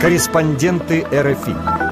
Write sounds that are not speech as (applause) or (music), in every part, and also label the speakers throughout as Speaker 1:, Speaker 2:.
Speaker 1: Корреспонденты РФИ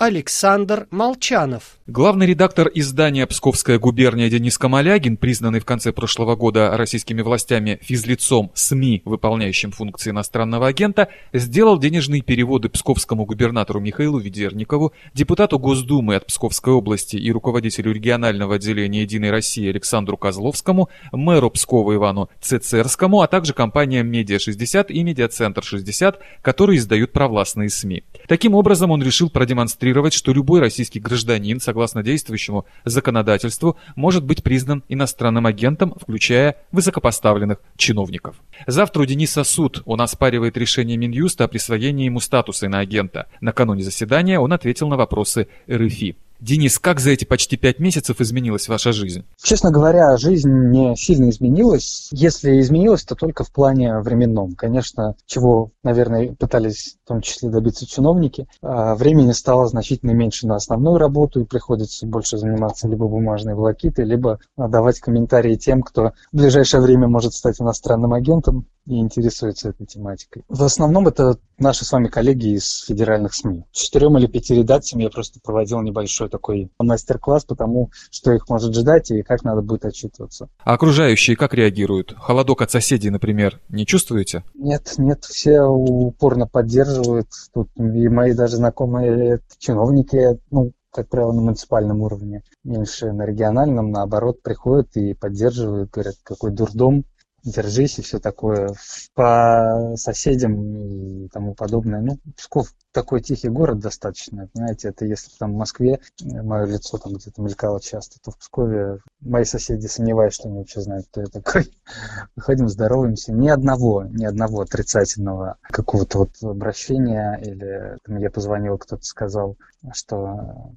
Speaker 2: Александр Молчанов.
Speaker 3: Главный редактор издания «Псковская губерния» Денис Камалягин, признанный в конце прошлого года российскими властями физлицом СМИ, выполняющим функции иностранного агента, сделал денежные переводы псковскому губернатору Михаилу Ведерникову, депутату Госдумы от Псковской области и руководителю регионального отделения «Единой России» Александру Козловскому, мэру Пскова Ивану Цецерскому, а также компаниям «Медиа-60» и «Медиацентр-60», которые издают провластные СМИ. Таким образом, он решил продемонстрировать демонстрировать, что любой российский гражданин, согласно действующему законодательству, может быть признан иностранным агентом, включая высокопоставленных чиновников. Завтра у Дениса суд. Он оспаривает решение Минюста о присвоении ему статуса иноагента. Накануне заседания он ответил на вопросы РФИ. Денис, как за эти почти пять месяцев изменилась ваша жизнь?
Speaker 4: Честно говоря, жизнь не сильно изменилась. Если изменилась, то только в плане временном. Конечно, чего, наверное, пытались в том числе добиться чиновники, а, времени стало значительно меньше на основную работу, и приходится больше заниматься либо бумажной волокитой, либо давать комментарии тем, кто в ближайшее время может стать иностранным агентом и интересуется этой тематикой. В основном это наши с вами коллеги из федеральных СМИ. Четырем или пяти редакциям я просто проводил небольшой такой мастер-класс по тому, что их может ждать и как надо будет отчитываться.
Speaker 3: А окружающие как реагируют? Холодок от соседей, например, не чувствуете?
Speaker 4: Нет, нет, все упорно поддерживают. Тут и мои даже знакомые чиновники, ну, как правило, на муниципальном уровне, меньше на региональном, наоборот, приходят и поддерживают, говорят, какой дурдом, держись и все такое. По соседям и тому подобное. Ну, Псков такой тихий город достаточно, знаете, это если там в Москве э, мое лицо там где-то мелькало часто, то в Пскове мои соседи сомневаюсь, что они вообще знают, кто я такой. (laughs) Выходим, здороваемся. Ни одного, ни одного отрицательного какого-то вот обращения или там, я позвонил, кто-то сказал, что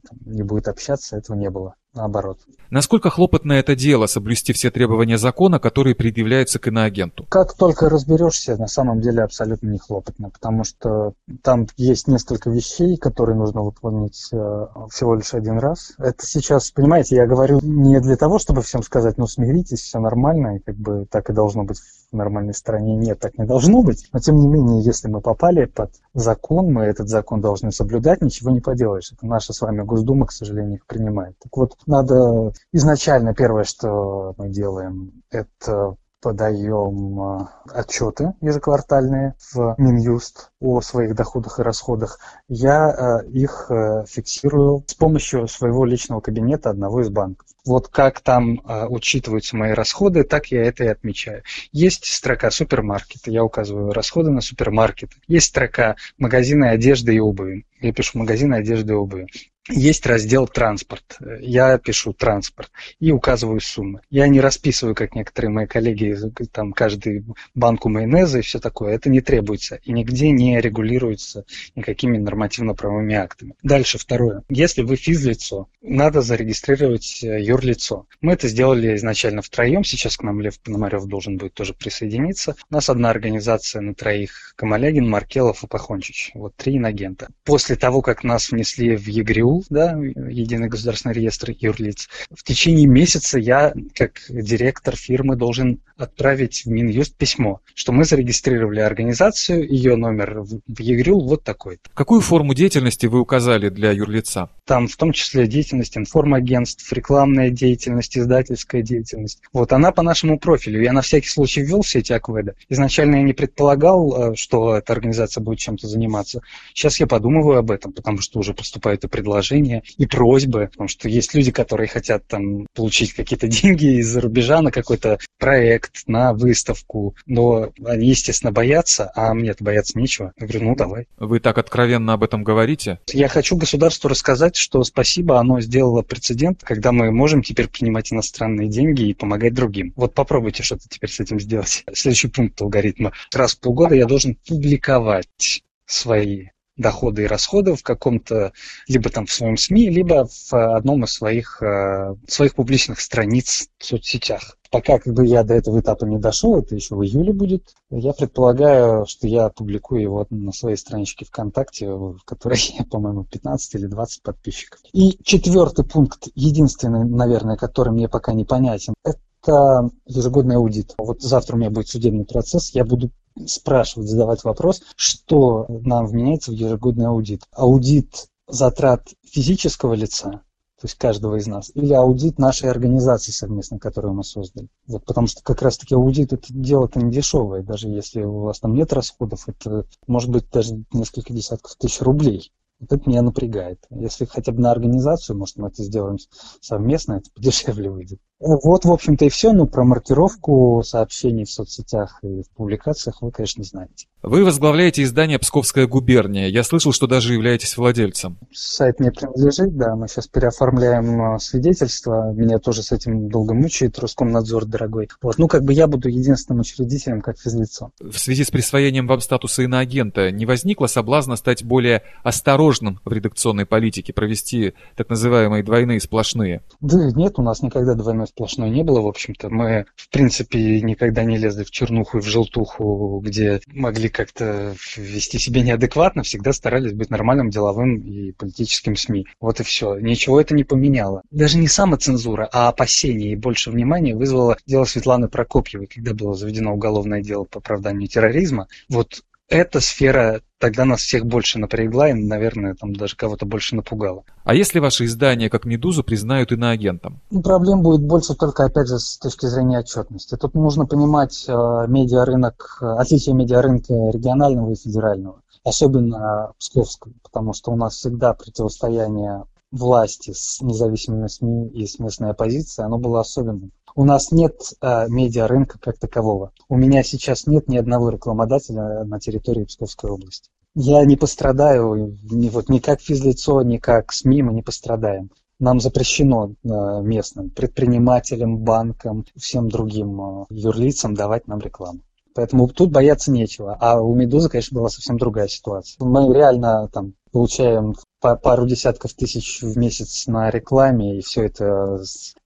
Speaker 4: там, не будет общаться, этого не было наоборот.
Speaker 3: Насколько хлопотно это дело соблюсти все требования закона, которые предъявляются к иноагенту?
Speaker 4: Как только разберешься, на самом деле абсолютно не хлопотно, потому что там есть несколько вещей, которые нужно выполнить э, всего лишь один раз. Это сейчас, понимаете, я говорю не для того, чтобы всем сказать, ну смиритесь, все нормально, и как бы так и должно быть в нормальной стране. Нет, так не должно быть. Но тем не менее, если мы попали под закон, мы этот закон должны соблюдать, ничего не поделаешь. Это наша с вами Госдума, к сожалению, их принимает. Так вот, надо изначально первое, что мы делаем, это подаем э, отчеты ежеквартальные в Минюст о своих доходах и расходах. Я э, их э, фиксирую с помощью своего личного кабинета одного из банков. Вот как там учитываются мои расходы, так я это и отмечаю. Есть строка супермаркета, я указываю расходы на супермаркет. Есть строка магазины одежды и обуви. Я пишу магазины одежды и обуви есть раздел «Транспорт». Я пишу «Транспорт» и указываю суммы. Я не расписываю, как некоторые мои коллеги, там, каждую банку майонеза и все такое. Это не требуется и нигде не регулируется никакими нормативно-правовыми актами. Дальше, второе. Если вы физлицо, надо зарегистрировать э, юрлицо. Мы это сделали изначально втроем. Сейчас к нам Лев Пономарев должен будет тоже присоединиться. У нас одна организация на троих. Камалягин, Маркелов и Пахончич. Вот три инагента. После того, как нас внесли в ЕГРИУ, да, Единый государственный реестр юрлиц, в течение месяца я, как директор фирмы, должен отправить в Минюст письмо, что мы зарегистрировали организацию, ее номер в ЕГРЮ вот такой. -то.
Speaker 3: Какую форму деятельности вы указали для юрлица?
Speaker 4: Там в том числе деятельность информагентств, рекламная деятельность, издательская деятельность. Вот она по нашему профилю. Я на всякий случай ввел все эти акведы. Изначально я не предполагал, э, что эта организация будет чем-то заниматься. Сейчас я подумываю об этом, потому что уже поступают и предложения, и просьбы, потому что есть люди, которые хотят там получить какие-то (laughs) деньги из-за рубежа на какой-то проект, на выставку, но они, естественно, боятся, а мне-то бояться нечего. Я говорю, ну давай.
Speaker 3: Вы так откровенно об этом говорите?
Speaker 4: Я хочу государству рассказать, что спасибо, оно сделало прецедент, когда мы можем теперь принимать иностранные деньги и помогать другим. Вот попробуйте что-то теперь с этим сделать. Следующий пункт алгоритма. Раз в полгода я должен публиковать свои доходы и расходы в каком-то, либо там в своем СМИ, либо в одном из своих, э, своих публичных страниц в соцсетях. Пока как бы я до этого этапа не дошел, это еще в июле будет, я предполагаю, что я опубликую его на своей страничке ВКонтакте, в которой, (laughs) по-моему, 15 или 20 подписчиков. И четвертый пункт, единственный, наверное, который мне пока непонятен, это это ежегодный аудит. Вот завтра у меня будет судебный процесс, я буду спрашивать, задавать вопрос, что нам вменяется в ежегодный аудит. Аудит затрат физического лица, то есть каждого из нас, или аудит нашей организации совместно, которую мы создали. Вот, потому что как раз-таки аудит это дело-то не дешевое, даже если у вас там нет расходов, это может быть даже несколько десятков тысяч рублей. Вот это меня напрягает. Если хотя бы на организацию, может, мы это сделаем совместно, это (laughs) подешевле выйдет. Вот, в общем-то, и все. Ну, про маркировку сообщений в соцсетях и в публикациях вы, конечно, знаете.
Speaker 3: Вы возглавляете издание «Псковская губерния». Я слышал, что даже являетесь владельцем.
Speaker 4: Сайт мне принадлежит, да. Мы сейчас переоформляем а, свидетельство. Меня тоже с этим долго мучает Роскомнадзор дорогой. Вот. Ну, как бы я буду единственным учредителем как физлицо.
Speaker 3: В связи с присвоением вам статуса иноагента не возникло соблазна стать более осторожным в редакционной политике, провести так называемые двойные сплошные?
Speaker 4: Да нет, у нас никогда двойной сплошной не было, в общем-то. Мы, в принципе, никогда не лезли в чернуху и в желтуху, где могли как-то вести себя неадекватно, всегда старались быть нормальным, деловым и политическим СМИ. Вот и все. Ничего это не поменяло. Даже не самоцензура, а опасение и больше внимания вызвало дело Светланы Прокопьевой, когда было заведено уголовное дело по оправданию терроризма. Вот эта сфера тогда нас всех больше напрягла и, наверное, там даже кого-то больше напугала.
Speaker 3: А если ваши издания, как «Медузу», признают иноагентом?
Speaker 4: Ну, проблем будет больше только, опять же, с точки зрения отчетности. Тут нужно понимать э, медиарынок, э, отличие медиарынка регионального и федерального, особенно псковского, потому что у нас всегда противостояние власти с независимыми СМИ и с местной оппозицией, оно было особенным. У нас нет э, медиарынка как такового. У меня сейчас нет ни одного рекламодателя на территории Псковской области. Я не пострадаю ни, вот, ни как физлицо, ни как СМИ мы не пострадаем. Нам запрещено э, местным предпринимателям, банкам, всем другим э, юрлицам давать нам рекламу. Поэтому тут бояться нечего. А у «Медузы», конечно, была совсем другая ситуация. Мы реально там получаем пару десятков тысяч в месяц на рекламе, и все это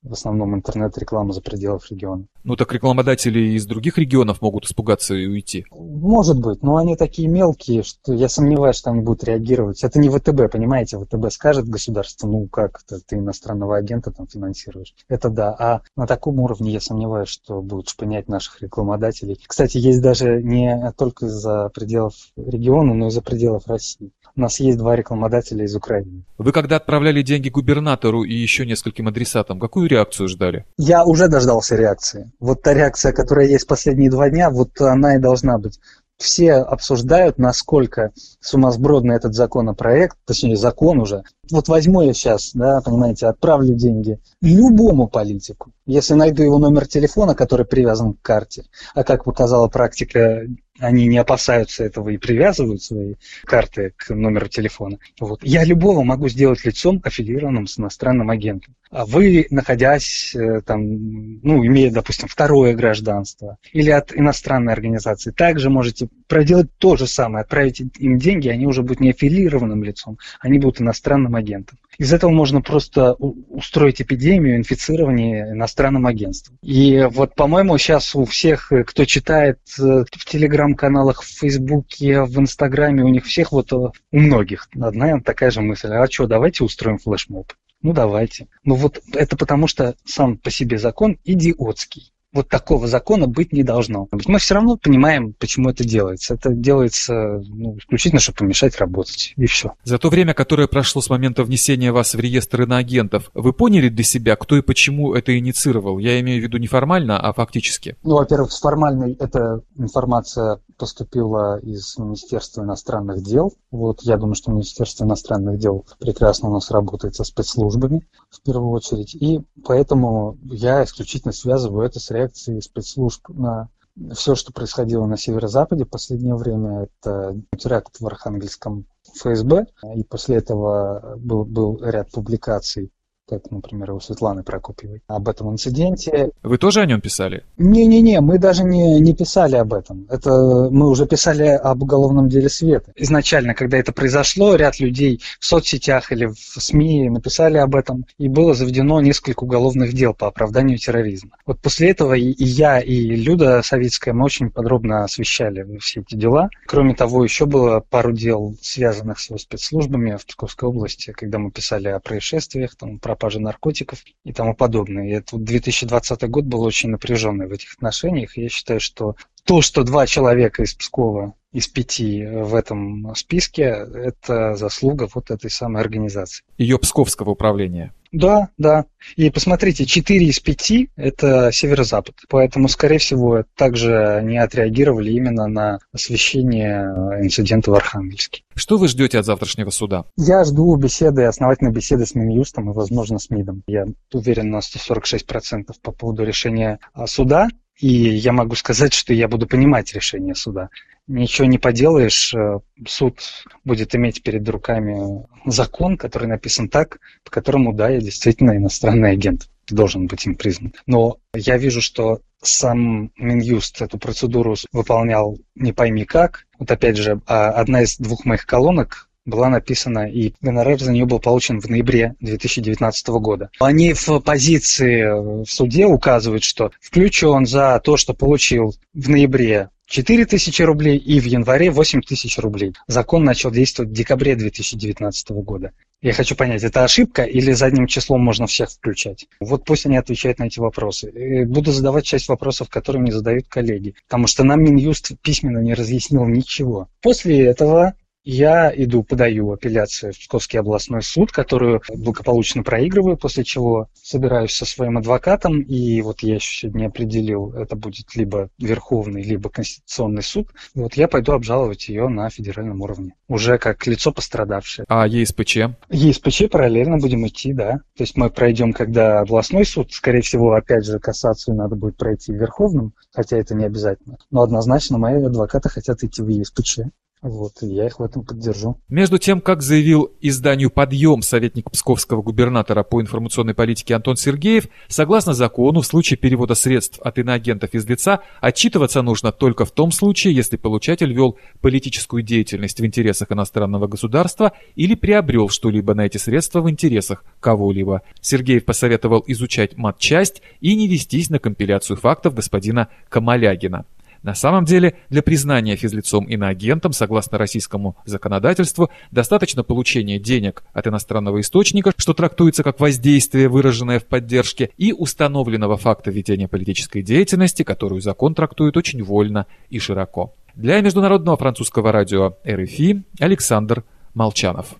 Speaker 4: в основном интернет-реклама за пределов региона.
Speaker 3: Ну так рекламодатели из других регионов могут испугаться и уйти.
Speaker 4: Может быть, но они такие мелкие, что я сомневаюсь, что они будут реагировать. Это не ВТБ, понимаете? ВТБ скажет государство, ну как это, ты иностранного агента там финансируешь. Это да. А на таком уровне я сомневаюсь, что будут шпынять наших рекламодателей. Кстати, есть даже не только за пределов региона, но и за пределов России. У нас есть два рекламодателя из Украины.
Speaker 3: Вы когда отправляли деньги губернатору и еще нескольким адресатам, какую реакцию ждали?
Speaker 4: Я уже дождался реакции. Вот та реакция, которая есть последние два дня, вот она и должна быть все обсуждают, насколько сумасбродный этот законопроект, точнее закон уже. Вот возьму я сейчас, да, понимаете, отправлю деньги любому политику, если найду его номер телефона, который привязан к карте, а как показала практика, они не опасаются этого и привязывают свои карты к номеру телефона. Вот. Я любого могу сделать лицом, аффилированным с иностранным агентом. А вы, находясь э, там, ну, имея, допустим, второе гражданство или от иностранной организации, также можете проделать то же самое, отправить им деньги, они уже будут не аффилированным лицом, они будут иностранным агентом. Из этого можно просто устроить эпидемию инфицирования иностранным агентством. И вот, по-моему, сейчас у всех, э, кто читает э, в телеграм-каналах, в Фейсбуке, в Инстаграме, у них всех вот, у многих одна такая же мысль. А что, давайте устроим флешмоб. Ну давайте. Ну вот это потому, что сам по себе закон идиотский вот такого закона быть не должно. Мы все равно понимаем, почему это делается. Это делается ну, исключительно, чтобы помешать работать, и все.
Speaker 3: За то время, которое прошло с момента внесения вас в реестр иноагентов, вы поняли для себя, кто и почему это инициировал? Я имею в виду не формально, а фактически.
Speaker 4: Ну, во-первых, с формальной эта информация поступила из Министерства иностранных дел. Вот я думаю, что Министерство иностранных дел прекрасно у нас работает со спецслужбами в первую очередь. И поэтому я исключительно связываю это с реакцией спецслужб на все, что происходило на северо-западе в последнее время. Это теракт в Архангельском ФСБ. И после этого был, был ряд публикаций как, например, у Светланы Прокопьевой, об этом инциденте.
Speaker 3: Вы тоже о нем писали?
Speaker 4: Не-не-не, мы даже не, не писали об этом. Это мы уже писали об уголовном деле Света. Изначально, когда это произошло, ряд людей в соцсетях или в СМИ написали об этом, и было заведено несколько уголовных дел по оправданию терроризма. Вот после этого и, и я, и Люда Савицкая, мы очень подробно освещали все эти дела. Кроме того, еще было пару дел, связанных с спецслужбами в Псковской области, когда мы писали о происшествиях, там, про пропажи наркотиков и тому подобное. И это 2020 год был очень напряженный в этих отношениях. Я считаю, что то, что два человека из Пскова из пяти в этом списке, это заслуга вот этой самой организации.
Speaker 3: Ее Псковского управления.
Speaker 4: Да, да. И посмотрите, 4 из 5 – это северо-запад. Поэтому, скорее всего, также не отреагировали именно на освещение инцидента в Архангельске.
Speaker 3: Что вы ждете от завтрашнего суда?
Speaker 4: Я жду беседы, основательной беседы с Минюстом и, возможно, с МИДом. Я уверен на 146% по поводу решения суда. И я могу сказать, что я буду понимать решение суда. Ничего не поделаешь, э, суд будет иметь перед руками закон, который написан так, по которому, да, я действительно иностранный агент должен быть им признан. Но я вижу, что сам Минюст эту процедуру выполнял не пойми как. Вот опять же, а одна из двух моих колонок была написана, и гонорар за нее был получен в ноябре 2019 года. Они в позиции в суде указывают, что включен за то, что получил в ноябре 4 тысячи рублей и в январе 8 тысяч рублей. Закон начал действовать в декабре 2019 года. Я хочу понять, это ошибка или задним числом можно всех включать? Вот пусть они отвечают на эти вопросы. Буду задавать часть вопросов, которые мне задают коллеги, потому что нам Минюст письменно не разъяснил ничего. После этого я иду, подаю апелляцию в Псковский областной суд, которую благополучно проигрываю, после чего собираюсь со своим адвокатом, и вот я еще сегодня определил, это будет либо Верховный, либо Конституционный суд. Вот я пойду обжаловать ее на федеральном уровне, уже как лицо пострадавшее.
Speaker 3: А ЕСПЧ?
Speaker 4: ЕСПЧ параллельно будем идти, да. То есть мы пройдем, когда областной суд, скорее всего, опять же, кассацию надо будет пройти в Верховном, хотя это не обязательно. Но однозначно мои адвокаты хотят идти в ЕСПЧ. Вот, я их в этом поддержу.
Speaker 3: Между тем, как заявил изданию «Подъем» советник псковского губернатора по информационной политике Антон Сергеев, согласно закону, в случае перевода средств от иноагентов из лица отчитываться нужно только в том случае, если получатель вел политическую деятельность в интересах иностранного государства или приобрел что-либо на эти средства в интересах кого-либо. Сергеев посоветовал изучать матчасть и не вестись на компиляцию фактов господина Камалягина. На самом деле, для признания физлицом иноагентом, согласно российскому законодательству, достаточно получения денег от иностранного источника, что трактуется как воздействие, выраженное в поддержке, и установленного факта ведения политической деятельности, которую закон трактует очень вольно и широко. Для международного французского радио РФИ Александр Молчанов.